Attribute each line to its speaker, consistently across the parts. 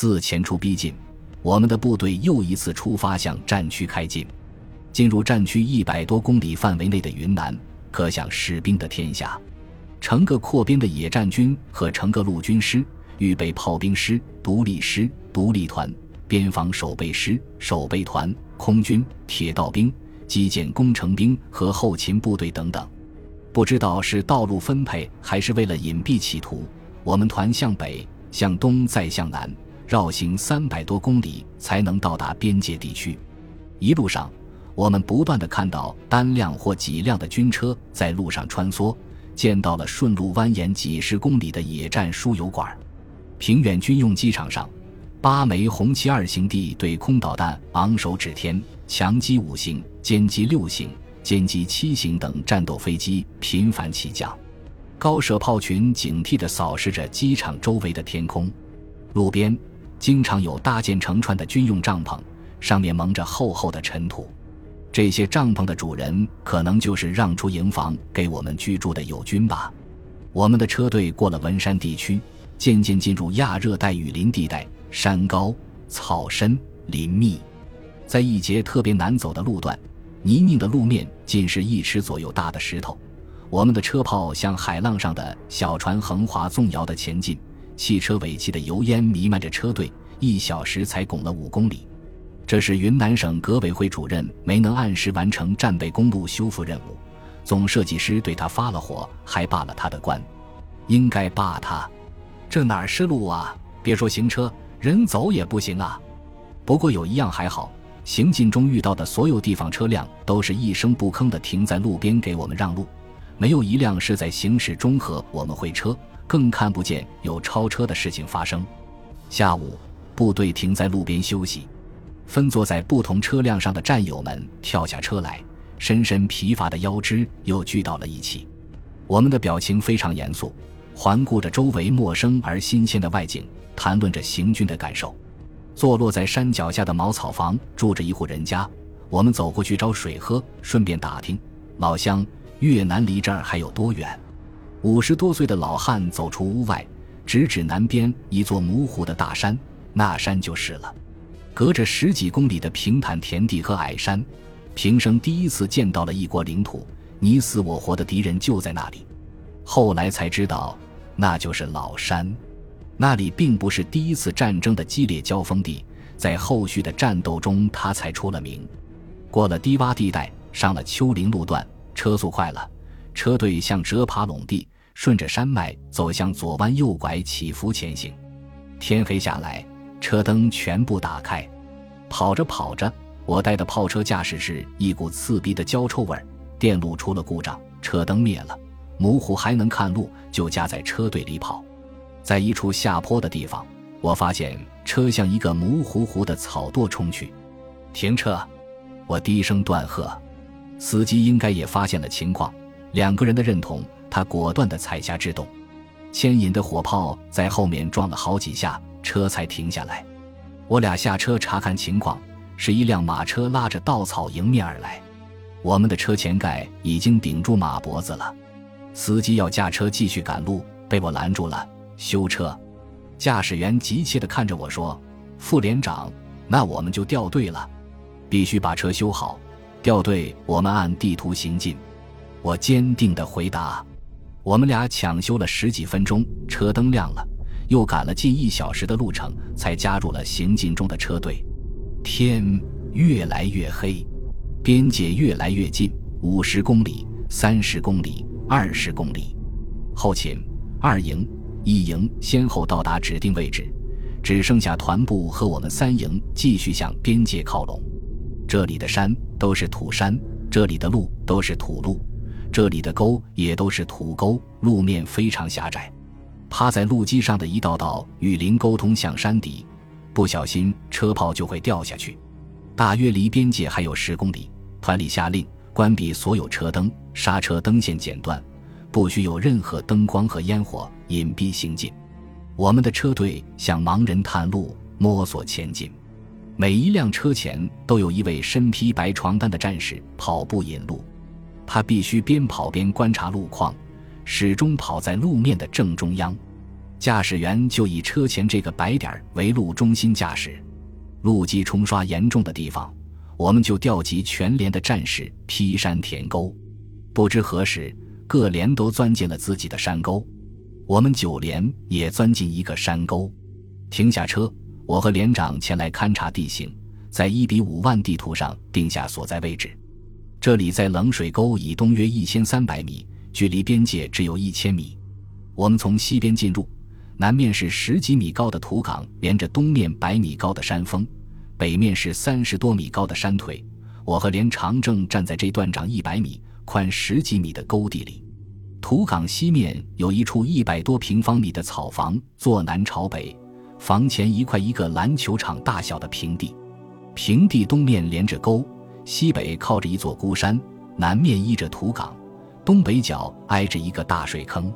Speaker 1: 自前出逼近，我们的部队又一次出发向战区开进。进入战区一百多公里范围内的云南，可想士兵的天下。成个扩编的野战军和成个陆军师、预备炮兵师、独立师、独立团、边防守备师、守备团、空军、铁道兵、基建工程兵和后勤部队等等。不知道是道路分配还是为了隐蔽企图，我们团向北、向东再向南绕行三百多公里，才能到达边界地区。一路上。我们不断的看到单辆或几辆的军车在路上穿梭，见到了顺路蜿蜒几十公里的野战输油管。平原军用机场上，八枚红旗二型地对空导弹昂首指天，强击五型、歼击六型、歼击七型等战斗飞机频繁起降，高射炮群警惕地扫视着机场周围的天空。路边经常有搭建成串的军用帐篷，上面蒙着厚厚的尘土。这些帐篷的主人可能就是让出营房给我们居住的友军吧。我们的车队过了文山地区，渐渐进入亚热带雨林地带，山高草深林密，在一节特别难走的路段，泥泞的路面尽是一尺左右大的石头。我们的车炮像海浪上的小船，横划纵摇的前进。汽车尾气的油烟弥漫着车队，一小时才拱了五公里。这是云南省革委会主任没能按时完成战备公路修复任务，总设计师对他发了火，还罢了他的官，应该罢他。这哪是路啊？别说行车，人走也不行啊。不过有一样还好，行进中遇到的所有地方车辆都是一声不吭地停在路边给我们让路，没有一辆是在行驶中和我们会车，更看不见有超车的事情发生。下午，部队停在路边休息。分坐在不同车辆上的战友们跳下车来，深深疲乏的腰肢又聚到了一起。我们的表情非常严肃，环顾着周围陌生而新鲜的外景，谈论着行军的感受。坐落在山脚下的茅草房住着一户人家，我们走过去找水喝，顺便打听老乡越南离这儿还有多远。五十多岁的老汉走出屋外，直指南边一座模糊的大山，那山就是了。隔着十几公里的平坦田地和矮山，平生第一次见到了一国领土，你死我活的敌人就在那里。后来才知道，那就是老山。那里并不是第一次战争的激烈交锋地，在后续的战斗中，他才出了名。过了低洼地带，上了丘陵路段，车速快了，车队向折爬垄地，顺着山脉走向左弯右拐起伏前行。天黑下来。车灯全部打开，跑着跑着，我带的炮车驾驶室一股刺鼻的焦臭味，电路出了故障，车灯灭了，模糊还能看路，就夹在车队里跑。在一处下坡的地方，我发现车向一个模糊糊的草垛冲去，停车！我低声断喝，司机应该也发现了情况，两个人的认同，他果断地踩下制动，牵引的火炮在后面撞了好几下。车才停下来，我俩下车查看情况，是一辆马车拉着稻草迎面而来，我们的车前盖已经顶住马脖子了。司机要驾车继续赶路，被我拦住了。修车，驾驶员急切地看着我说：“副连长，那我们就掉队了，必须把车修好。掉队，我们按地图行进。”我坚定地回答。我们俩抢修了十几分钟，车灯亮了。又赶了近一小时的路程，才加入了行进中的车队。天越来越黑，边界越来越近，五十公里、三十公里、二十公里。后勤、二营、一营先后到达指定位置，只剩下团部和我们三营继续向边界靠拢。这里的山都是土山，这里的路都是土路，这里的沟也都是土沟，路面非常狭窄。趴在路基上的一道道雨林沟通向山底，不小心车炮就会掉下去。大约离边界还有十公里，团里下令关闭所有车灯，刹车灯线剪断，不许有任何灯光和烟火，隐蔽行进。我们的车队向盲人探路，摸索前进。每一辆车前都有一位身披白床单的战士跑步引路，他必须边跑边观察路况。始终跑在路面的正中央，驾驶员就以车前这个白点为路中心驾驶。路基冲刷严重的地方，我们就调集全连的战士劈山填沟。不知何时，各连都钻进了自己的山沟，我们九连也钻进一个山沟。停下车，我和连长前来勘察地形，在一比五万地图上定下所在位置。这里在冷水沟以东约一千三百米，距离边界只有一千米。我们从西边进入。南面是十几米高的土岗，连着东面百米高的山峰；北面是三十多米高的山腿。我和连长正站在这段长一百米、宽十几米的沟地里。土岗西面有一处一百多平方米的草房，坐南朝北，房前一块一个篮球场大小的平地。平地东面连着沟，西北靠着一座孤山，南面依着土岗，东北角挨着一个大水坑。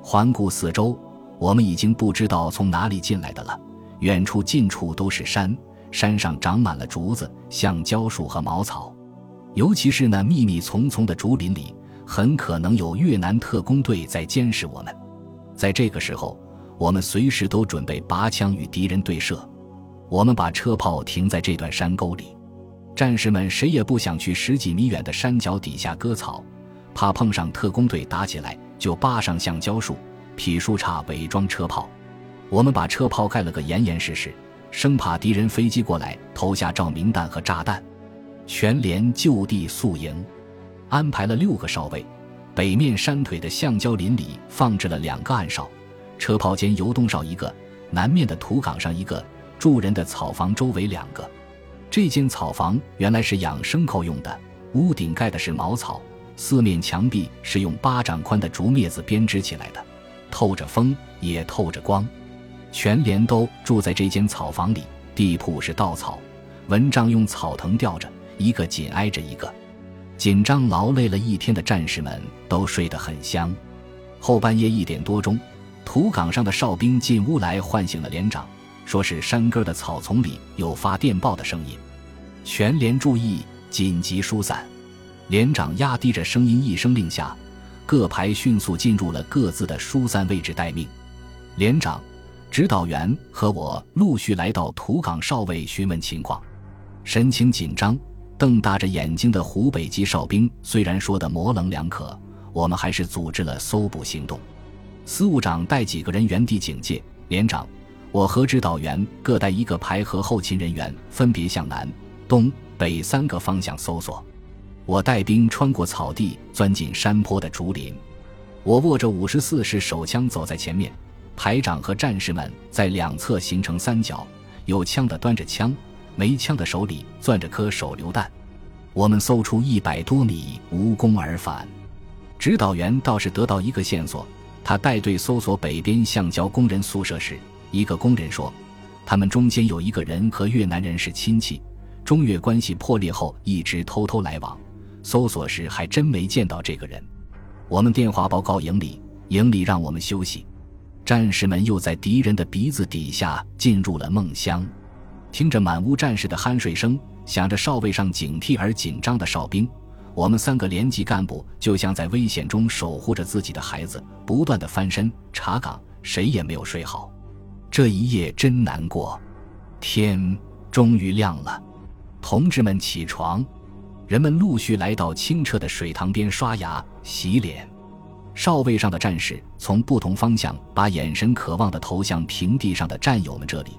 Speaker 1: 环顾四周。我们已经不知道从哪里进来的了，远处近处都是山，山上长满了竹子、橡胶树和茅草，尤其是那密密丛丛的竹林里，很可能有越南特工队在监视我们。在这个时候，我们随时都准备拔枪与敌人对射。我们把车炮停在这段山沟里，战士们谁也不想去十几米远的山脚底下割草，怕碰上特工队打起来，就扒上橡胶树。劈树杈伪装车炮，我们把车炮盖了个严严实实，生怕敌人飞机过来投下照明弹和炸弹。全连就地宿营，安排了六个哨位。北面山腿的橡胶林里放置了两个暗哨，车炮间游动哨一个，南面的土岗上一个，住人的草房周围两个。这间草房原来是养牲口用的，屋顶盖的是茅草，四面墙壁是用巴掌宽的竹篾子编织起来的。透着风，也透着光，全连都住在这间草房里。地铺是稻草，蚊帐用草藤吊着，一个紧挨着一个。紧张劳累了一天的战士们都睡得很香。后半夜一点多钟，土岗上的哨兵进屋来唤醒了连长，说是山根的草丛里有发电报的声音。全连注意，紧急疏散。连长压低着声音一声令下。各排迅速进入了各自的疏散位置待命，连长、指导员和我陆续来到土岗哨位询问情况。神情紧张、瞪大着眼睛的湖北籍哨兵虽然说的模棱两可，我们还是组织了搜捕行动。司务长带几个人原地警戒，连长、我和指导员各带一个排和后勤人员，分别向南、东北三个方向搜索。我带兵穿过草地，钻进山坡的竹林。我握着五十四式手枪走在前面，排长和战士们在两侧形成三角，有枪的端着枪，没枪的手里攥着颗手榴弹。我们搜出一百多米，无功而返。指导员倒是得到一个线索，他带队搜索北边橡胶工人宿舍时，一个工人说，他们中间有一个人和越南人是亲戚，中越关系破裂后一直偷偷来往。搜索时还真没见到这个人。我们电话报告营里，营里让我们休息。战士们又在敌人的鼻子底下进入了梦乡，听着满屋战士的酣睡声，想着哨位上警惕而紧张的哨兵，我们三个连级干部就像在危险中守护着自己的孩子，不断的翻身查岗，谁也没有睡好。这一夜真难过。天终于亮了，同志们起床。人们陆续来到清澈的水塘边刷牙洗脸，哨位上的战士从不同方向把眼神渴望的投向平地上的战友们这里。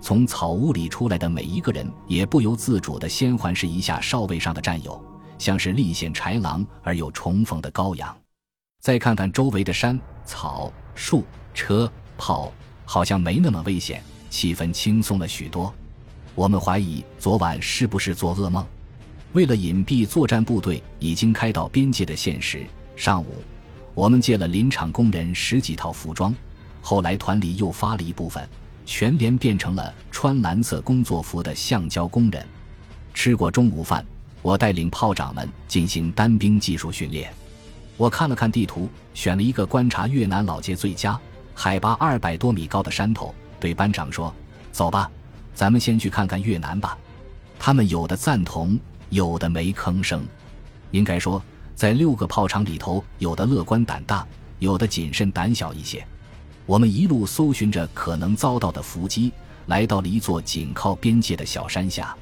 Speaker 1: 从草屋里出来的每一个人也不由自主地先环视一下哨位上的战友，像是历险豺狼而又重逢的羔羊。再看看周围的山草树车炮，好像没那么危险，气氛轻松了许多。我们怀疑昨晚是不是做噩梦。为了隐蔽作战部队已经开到边界的现实，上午我们借了林场工人十几套服装。后来团里又发了一部分，全连变成了穿蓝色工作服的橡胶工人。吃过中午饭，我带领炮长们进行单兵技术训练。我看了看地图，选了一个观察越南老街最佳、海拔二百多米高的山头，对班长说：“走吧，咱们先去看看越南吧。”他们有的赞同。有的没吭声，应该说，在六个炮场里头，有的乐观胆大，有的谨慎胆小一些。我们一路搜寻着可能遭到的伏击，来到了一座紧靠边界的小山下。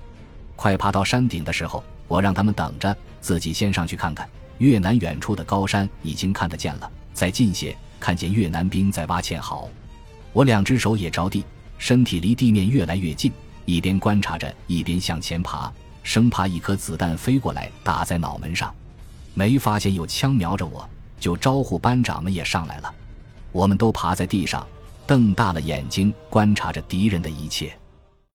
Speaker 1: 快爬到山顶的时候，我让他们等着，自己先上去看看。越南远处的高山已经看得见了，再近些，看见越南兵在挖堑壕。我两只手也着地，身体离地面越来越近，一边观察着，一边向前爬，生怕一颗子弹飞过来打在脑门上。没发现有枪瞄着我，就招呼班长们也上来了。我们都趴在地上，瞪大了眼睛观察着敌人的一切。